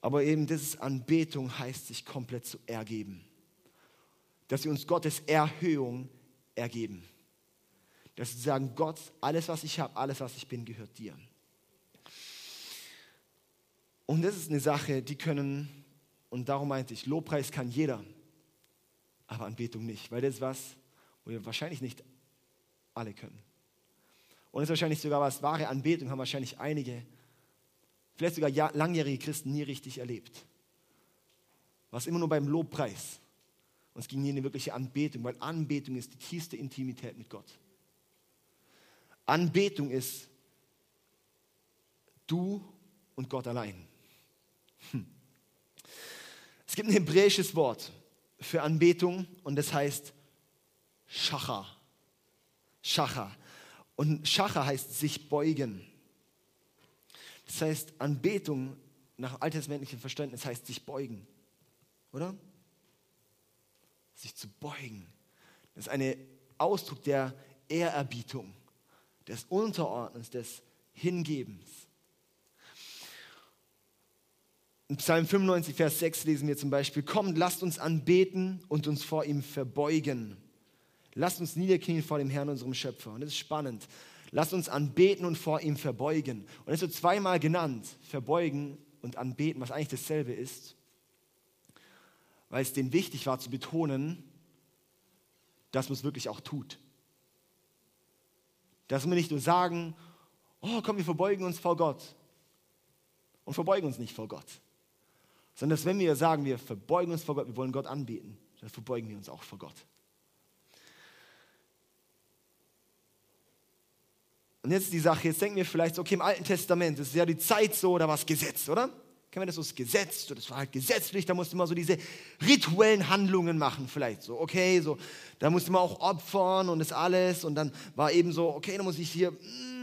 Aber eben dieses Anbetung heißt, sich komplett zu ergeben. Dass wir uns Gottes Erhöhung ergeben. Dass wir sagen, Gott, alles, was ich habe, alles, was ich bin, gehört dir. Und das ist eine Sache, die können, und darum meinte ich, Lobpreis kann jeder aber Anbetung nicht, weil das ist was, wo wir wahrscheinlich nicht alle können. Und es ist wahrscheinlich sogar was, wahre Anbetung haben wahrscheinlich einige, vielleicht sogar langjährige Christen nie richtig erlebt. Was immer nur beim Lobpreis. Und es ging nie eine wirkliche Anbetung, weil Anbetung ist die tiefste Intimität mit Gott. Anbetung ist du und Gott allein. Hm. Es gibt ein hebräisches Wort, für Anbetung und das heißt Schacha. Schacha. Und Schacha heißt sich beugen. Das heißt, Anbetung nach alttestamentlichem Verständnis heißt sich beugen. Oder? Sich zu beugen. Das ist ein Ausdruck der Ehrerbietung, des Unterordnens, des Hingebens. In Psalm 95, Vers 6 lesen wir zum Beispiel, kommt, lasst uns anbeten und uns vor ihm verbeugen. Lasst uns niederknien vor dem Herrn, unserem Schöpfer. Und das ist spannend. Lasst uns anbeten und vor ihm verbeugen. Und es wird zweimal genannt, verbeugen und anbeten, was eigentlich dasselbe ist, weil es denen wichtig war zu betonen, dass man es wirklich auch tut. Dass wir nicht nur sagen, oh komm, wir verbeugen uns vor Gott und verbeugen uns nicht vor Gott sondern dass wenn wir sagen, wir verbeugen uns vor Gott, wir wollen Gott anbeten, dann verbeugen wir uns auch vor Gott. Und jetzt die Sache, jetzt denken wir vielleicht, so, okay, im Alten Testament, ist ja die Zeit so, da war es Gesetz, oder? Kennen wir das so, das Gesetz, das war halt gesetzlich, da musste man so diese rituellen Handlungen machen, vielleicht so, okay, so, da musste man auch opfern und das alles und dann war eben so, okay, da muss ich hier, mm,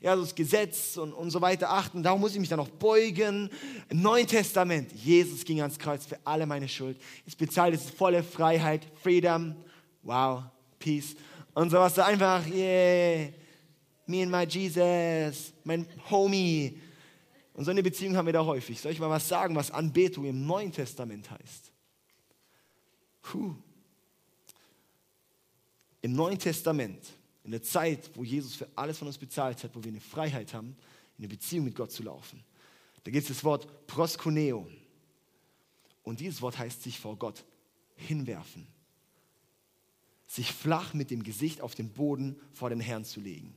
ja, das Gesetz und, und so weiter achten. Darum muss ich mich dann noch beugen. Im Neuen Testament, Jesus ging ans Kreuz für alle meine Schuld. Es bezahlt es volle Freiheit, Freedom, wow, Peace und sowas. Da einfach, yeah. me and my Jesus, mein Homie. Und so eine Beziehung haben wir da häufig. Soll ich mal was sagen, was Anbetung im Neuen Testament heißt? Puh. Im Neuen Testament, in der Zeit, wo Jesus für alles von uns bezahlt hat, wo wir eine Freiheit haben, in eine Beziehung mit Gott zu laufen, da gibt es das Wort proskuneo. Und dieses Wort heißt sich vor Gott hinwerfen. Sich flach mit dem Gesicht auf den Boden vor den Herrn zu legen.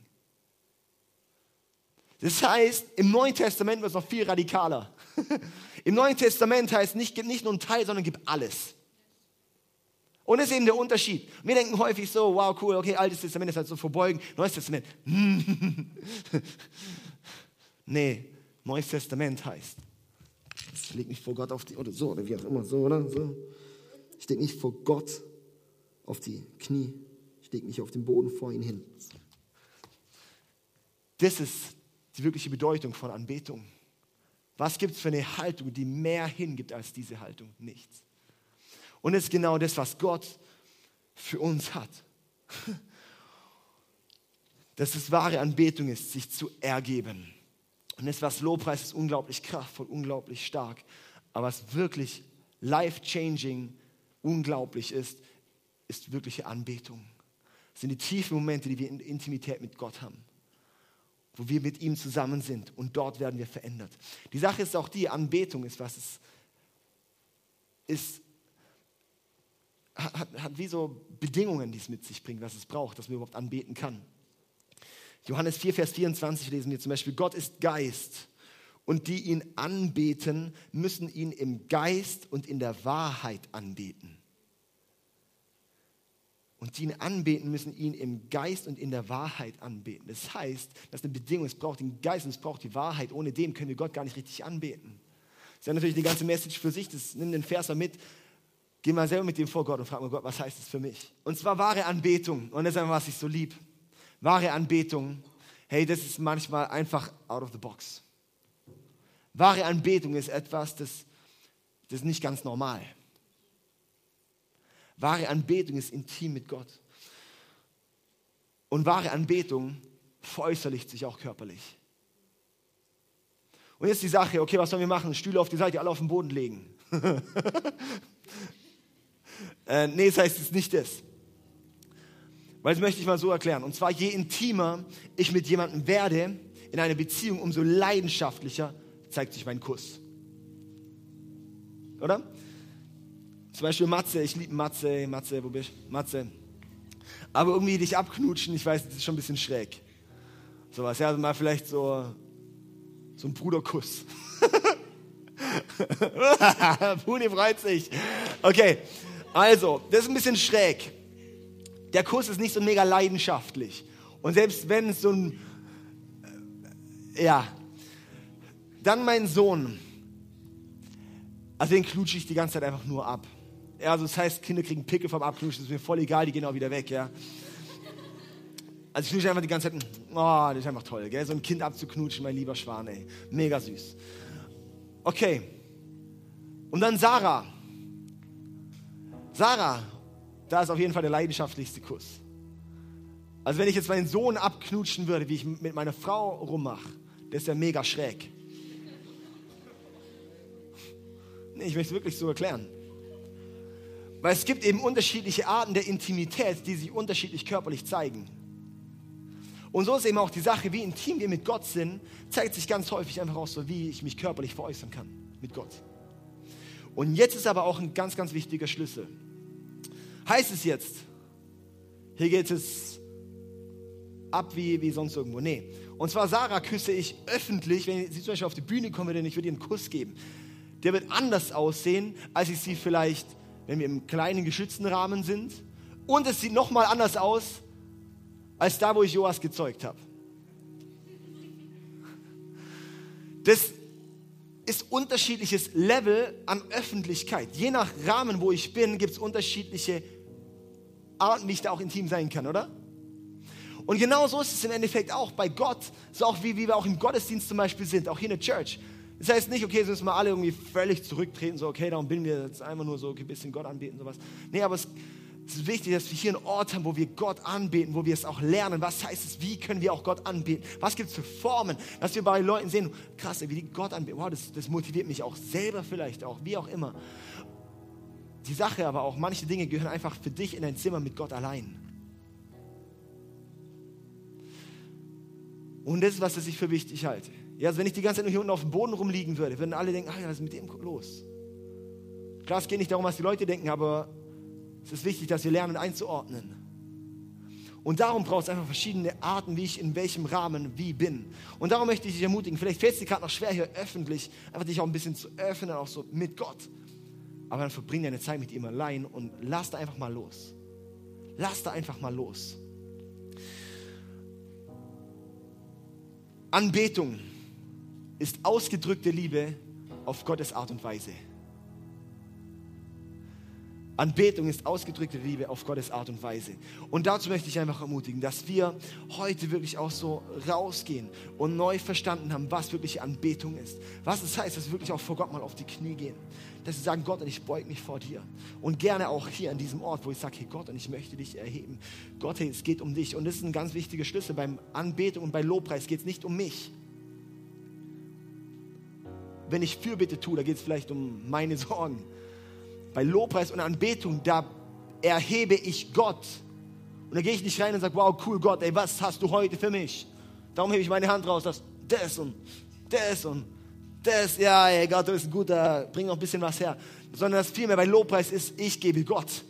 Das heißt, im Neuen Testament wird es noch viel radikaler. Im Neuen Testament heißt nicht, gib nicht nur einen Teil, sondern gib alles. Und das ist eben der Unterschied. Wir denken häufig so, wow, cool, okay, Altes Testament ist halt so verbeugen, Neues Testament. nee, Neues Testament heißt, ich lege mich vor Gott auf die, oder so, oder wie auch immer, so, oder? So. Ich lege mich vor Gott auf die Knie. Ich lege mich auf den Boden vor ihn hin. Das ist die wirkliche Bedeutung von Anbetung. Was gibt es für eine Haltung, die mehr hingibt als diese Haltung? Nichts. Und das ist genau das, was Gott für uns hat. Dass es wahre Anbetung ist, sich zu ergeben. Und das, was Lobpreis ist, unglaublich kraftvoll, unglaublich stark. Aber was wirklich life-changing, unglaublich ist, ist wirkliche Anbetung. Das sind die tiefen Momente, die wir in Intimität mit Gott haben. Wo wir mit ihm zusammen sind und dort werden wir verändert. Die Sache ist auch die, Anbetung ist, was es ist, hat, hat wie so Bedingungen, die es mit sich bringt, was es braucht, dass man überhaupt anbeten kann. Johannes 4, Vers 24 lesen wir zum Beispiel, Gott ist Geist und die ihn anbeten, müssen ihn im Geist und in der Wahrheit anbeten. Und die ihn anbeten, müssen ihn im Geist und in der Wahrheit anbeten. Das heißt, das ist eine Bedingung, es braucht den Geist und es braucht die Wahrheit. Ohne dem können wir Gott gar nicht richtig anbeten. Das ist ja natürlich die ganze Message für sich, das nimm den Vers mal mit, geh mal selber mit dem vor Gott und frag mal Gott, was heißt das für mich? Und zwar wahre Anbetung. Und das ist einfach, was ich so lieb wahre Anbetung, hey, das ist manchmal einfach out of the box. Wahre Anbetung ist etwas, das, das ist nicht ganz normal. Wahre Anbetung ist intim mit Gott. Und wahre Anbetung veräußerlicht sich auch körperlich. Und jetzt die Sache, okay, was sollen wir machen? Stühle auf die Seite, alle auf den Boden legen. äh, nee, das heißt jetzt nicht das. Weil das möchte ich mal so erklären. Und zwar, je intimer ich mit jemandem werde in einer Beziehung, umso leidenschaftlicher zeigt sich mein Kuss. Oder? Zum Beispiel Matze, ich liebe Matze, Matze, wo bist du? Matze. Aber irgendwie dich abknutschen, ich weiß, das ist schon ein bisschen schräg. Sowas, ja, also mal vielleicht so, so ein Bruderkuss. Puni freut sich. Okay, also, das ist ein bisschen schräg der Kuss ist nicht so mega leidenschaftlich. Und selbst wenn es so ein, äh, ja, dann mein Sohn, also den klutsche ich die ganze Zeit einfach nur ab. Ja, also das heißt, Kinder kriegen Pickel vom Abknutschen, ist mir voll egal, die gehen auch wieder weg, ja. Also ich knutsche einfach die ganze Zeit, oh, das ist einfach toll, gell? so ein Kind abzuknutschen, mein lieber Schwan, ey. Mega süß. Okay. Und dann Sarah. Sarah, da ist auf jeden Fall der leidenschaftlichste Kuss. Also wenn ich jetzt meinen Sohn abknutschen würde, wie ich mit meiner Frau rummache, der ist ja mega schräg. Nee, ich möchte es wirklich so erklären. Weil es gibt eben unterschiedliche Arten der Intimität, die sich unterschiedlich körperlich zeigen. Und so ist eben auch die Sache, wie intim wir mit Gott sind, zeigt sich ganz häufig einfach auch so, wie ich mich körperlich veräußern kann mit Gott. Und jetzt ist aber auch ein ganz, ganz wichtiger Schlüssel heißt es jetzt, hier geht es ab wie, wie sonst irgendwo. Nee. Und zwar Sarah küsse ich öffentlich, wenn sie zum Beispiel auf die Bühne kommen denn ich würde ihr einen Kuss geben. Der wird anders aussehen, als ich sie vielleicht, wenn wir im kleinen geschützten Rahmen sind. Und es sieht nochmal anders aus, als da, wo ich Joas gezeugt habe. Das ist unterschiedliches Level an Öffentlichkeit. Je nach Rahmen, wo ich bin, gibt es unterschiedliche Arten, wie ich da auch intim sein kann, oder? Und genau so ist es im Endeffekt auch bei Gott, so auch wie, wie wir auch im Gottesdienst zum Beispiel sind, auch hier in der Church. Das heißt nicht, okay, so müssen wir alle irgendwie völlig zurücktreten, so, okay, darum bin wir jetzt einfach nur so okay, ein bisschen Gott anbeten, sowas. Nee, aber es, es ist wichtig, dass wir hier einen Ort haben, wo wir Gott anbeten, wo wir es auch lernen. Was heißt es? Wie können wir auch Gott anbeten? Was gibt es für Formen? Dass wir bei Leuten sehen, krass, wie die Gott anbeten. Wow, das, das motiviert mich auch selber vielleicht auch, wie auch immer. Die Sache aber auch, manche Dinge gehören einfach für dich in dein Zimmer mit Gott allein. Und das ist was, das ich für wichtig halte. Ja, also wenn ich die ganze Zeit nur hier unten auf dem Boden rumliegen würde, würden alle denken, ah ja, was ist mit dem los? Klar, es geht nicht darum, was die Leute denken, aber es ist wichtig, dass wir lernen einzuordnen. Und darum braucht es einfach verschiedene Arten, wie ich in welchem Rahmen wie bin. Und darum möchte ich dich ermutigen, vielleicht fällt es dir gerade noch schwer hier öffentlich, einfach dich auch ein bisschen zu öffnen, auch so mit Gott. Aber dann verbring deine Zeit mit ihm allein und lass da einfach mal los. Lass da einfach mal los. Anbetung ist ausgedrückte Liebe auf Gottes Art und Weise. Anbetung ist ausgedrückte Liebe auf Gottes Art und Weise. Und dazu möchte ich einfach ermutigen, dass wir heute wirklich auch so rausgehen und neu verstanden haben, was wirklich Anbetung ist. Was es heißt, dass wir wirklich auch vor Gott mal auf die Knie gehen. Dass wir sagen, Gott, und ich beug mich vor dir. Und gerne auch hier an diesem Ort, wo ich sage, hey Gott, und ich möchte dich erheben. Gott, hey, es geht um dich. Und das ist ein ganz wichtiger Schlüssel. Beim Anbetung und bei Lobpreis geht es nicht um mich. Wenn ich Fürbitte tue, da geht es vielleicht um meine Sorgen bei Lobpreis und Anbetung, da erhebe ich Gott. Und da gehe ich nicht rein und sage, wow, cool Gott, ey, was hast du heute für mich? Darum hebe ich meine Hand raus, dass das und das und das, ja, ey, Gott, du bist ein guter, bring noch ein bisschen was her. Sondern das vielmehr bei Lobpreis ist, ich gebe Gott.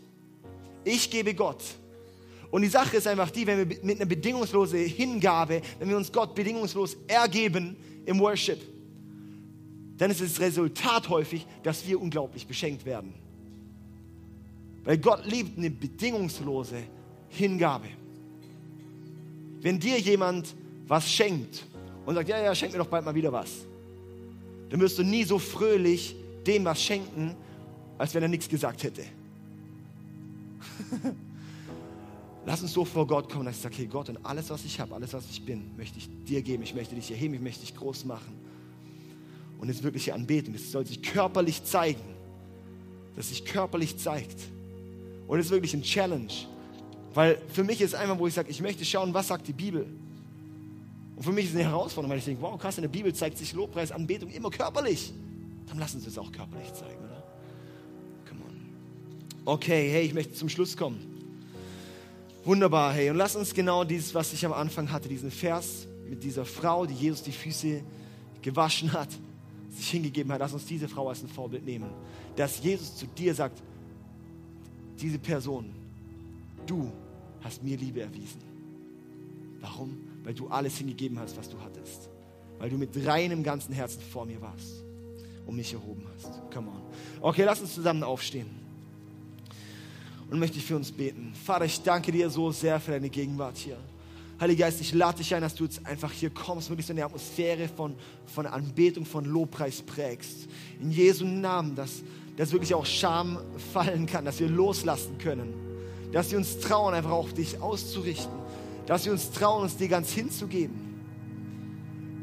Ich gebe Gott. Und die Sache ist einfach die, wenn wir mit einer bedingungslosen Hingabe, wenn wir uns Gott bedingungslos ergeben im Worship, dann ist das Resultat häufig, dass wir unglaublich beschenkt werden. Weil Gott liebt eine bedingungslose Hingabe. Wenn dir jemand was schenkt und sagt, ja, ja, schenk mir doch bald mal wieder was, dann wirst du nie so fröhlich dem was schenken, als wenn er nichts gesagt hätte. Lass uns so vor Gott kommen, dass ich sage, hey Gott, und alles, was ich habe, alles, was ich bin, möchte ich dir geben. Ich möchte dich erheben, ich möchte dich groß machen. Und es ist wirkliche Anbetung. Es soll sich körperlich zeigen. Dass sich körperlich zeigt. Und es ist wirklich ein Challenge. Weil für mich ist einfach, wo ich sage, ich möchte schauen, was sagt die Bibel. Und für mich ist es eine Herausforderung, weil ich denke, wow, krass, in der Bibel zeigt sich Lobpreis, Anbetung immer körperlich. Dann lassen Sie es auch körperlich zeigen, oder? Come on. Okay, hey, ich möchte zum Schluss kommen. Wunderbar, hey, und lass uns genau dieses, was ich am Anfang hatte, diesen Vers mit dieser Frau, die Jesus die Füße gewaschen hat, sich hingegeben hat, lass uns diese Frau als ein Vorbild nehmen. Dass Jesus zu dir sagt, diese Person, du hast mir Liebe erwiesen. Warum? Weil du alles hingegeben hast, was du hattest. Weil du mit reinem ganzen Herzen vor mir warst und mich erhoben hast. Come on. Okay, lass uns zusammen aufstehen. Und möchte ich für uns beten. Vater, ich danke dir so sehr für deine Gegenwart hier. Heiliger Geist, ich lade dich ein, dass du jetzt einfach hier kommst, wirklich so eine Atmosphäre von, von Anbetung, von Lobpreis prägst. In Jesu Namen, dass dass wirklich auch Scham fallen kann, dass wir loslassen können, dass wir uns trauen, einfach auch dich auszurichten, dass wir uns trauen, uns dir ganz hinzugeben.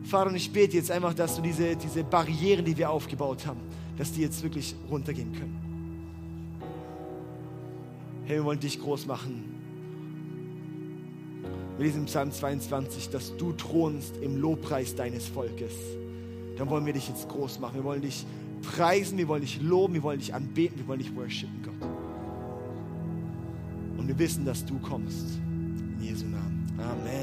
Vater, und ich bete jetzt einfach, dass du diese, diese Barrieren, die wir aufgebaut haben, dass die jetzt wirklich runtergehen können. Hey, wir wollen dich groß machen. Wir lesen im Psalm 22, dass du thronst im Lobpreis deines Volkes. Dann wollen wir dich jetzt groß machen. Wir wollen dich preisen, wir wollen dich loben, wir wollen dich anbeten, wir wollen dich worshipen, Gott. Und wir wissen, dass du kommst. In Jesu Namen. Amen.